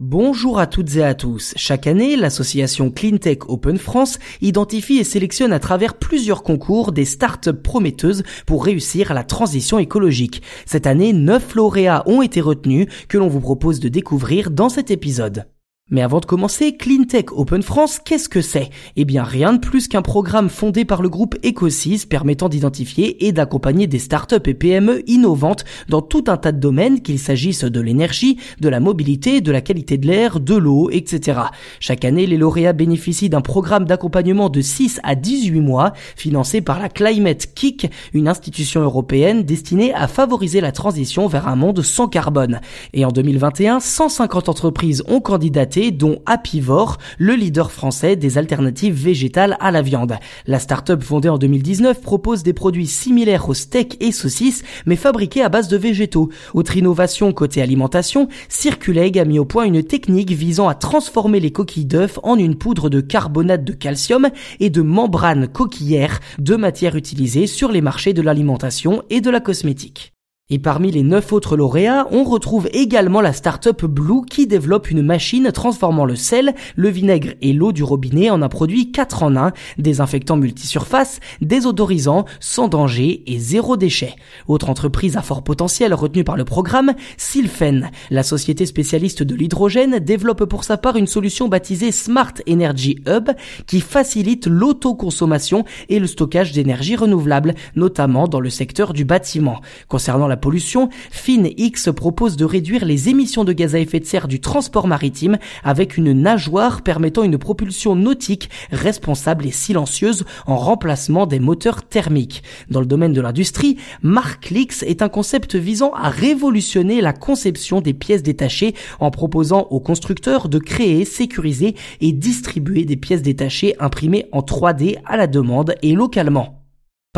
Bonjour à toutes et à tous. Chaque année, l'association CleanTech Open France identifie et sélectionne à travers plusieurs concours des startups prometteuses pour réussir la transition écologique. Cette année, neuf lauréats ont été retenus que l'on vous propose de découvrir dans cet épisode. Mais avant de commencer, CleanTech Open France, qu'est-ce que c'est? Eh bien rien de plus qu'un programme fondé par le groupe Ecosys permettant d'identifier et d'accompagner des startups et PME innovantes dans tout un tas de domaines, qu'il s'agisse de l'énergie, de la mobilité, de la qualité de l'air, de l'eau, etc. Chaque année, les lauréats bénéficient d'un programme d'accompagnement de 6 à 18 mois, financé par la Climate Kick, une institution européenne destinée à favoriser la transition vers un monde sans carbone. Et en 2021, 150 entreprises ont candidaté dont Apivore, le leader français des alternatives végétales à la viande. La start-up fondée en 2019 propose des produits similaires aux steaks et saucisses, mais fabriqués à base de végétaux. Autre innovation côté alimentation, Circuleg a mis au point une technique visant à transformer les coquilles d'œufs en une poudre de carbonate de calcium et de membrane coquillère, deux matières utilisées sur les marchés de l'alimentation et de la cosmétique. Et parmi les neuf autres lauréats, on retrouve également la start-up Blue qui développe une machine transformant le sel, le vinaigre et l'eau du robinet en un produit 4 en 1, désinfectant multisurface, désodorisant, sans danger et zéro déchet. Autre entreprise à fort potentiel retenue par le programme, Sylphen. La société spécialiste de l'hydrogène développe pour sa part une solution baptisée Smart Energy Hub qui facilite l'autoconsommation et le stockage d'énergie renouvelable, notamment dans le secteur du bâtiment. Concernant la pollution, FinX propose de réduire les émissions de gaz à effet de serre du transport maritime avec une nageoire permettant une propulsion nautique responsable et silencieuse en remplacement des moteurs thermiques. Dans le domaine de l'industrie, MarkLix est un concept visant à révolutionner la conception des pièces détachées en proposant aux constructeurs de créer, sécuriser et distribuer des pièces détachées imprimées en 3D à la demande et localement.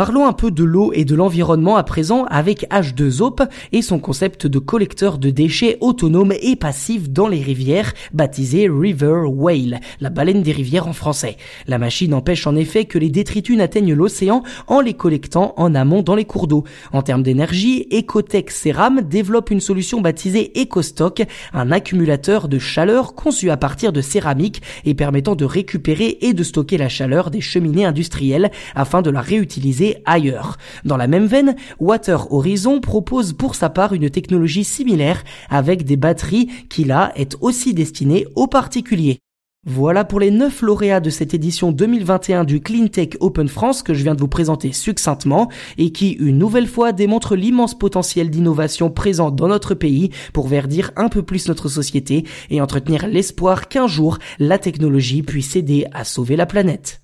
Parlons un peu de l'eau et de l'environnement à présent avec H2OP et son concept de collecteur de déchets autonome et passif dans les rivières, baptisé River Whale, la baleine des rivières en français. La machine empêche en effet que les détritus n'atteignent l'océan en les collectant en amont dans les cours d'eau. En termes d'énergie, Ecotech Ceram développe une solution baptisée EcoStock, un accumulateur de chaleur conçu à partir de céramique et permettant de récupérer et de stocker la chaleur des cheminées industrielles afin de la réutiliser ailleurs. Dans la même veine, Water Horizon propose pour sa part une technologie similaire avec des batteries qui là est aussi destinée aux particuliers. Voilà pour les 9 lauréats de cette édition 2021 du CleanTech Open France que je viens de vous présenter succinctement et qui, une nouvelle fois, démontrent l'immense potentiel d'innovation présent dans notre pays pour verdir un peu plus notre société et entretenir l'espoir qu'un jour la technologie puisse aider à sauver la planète.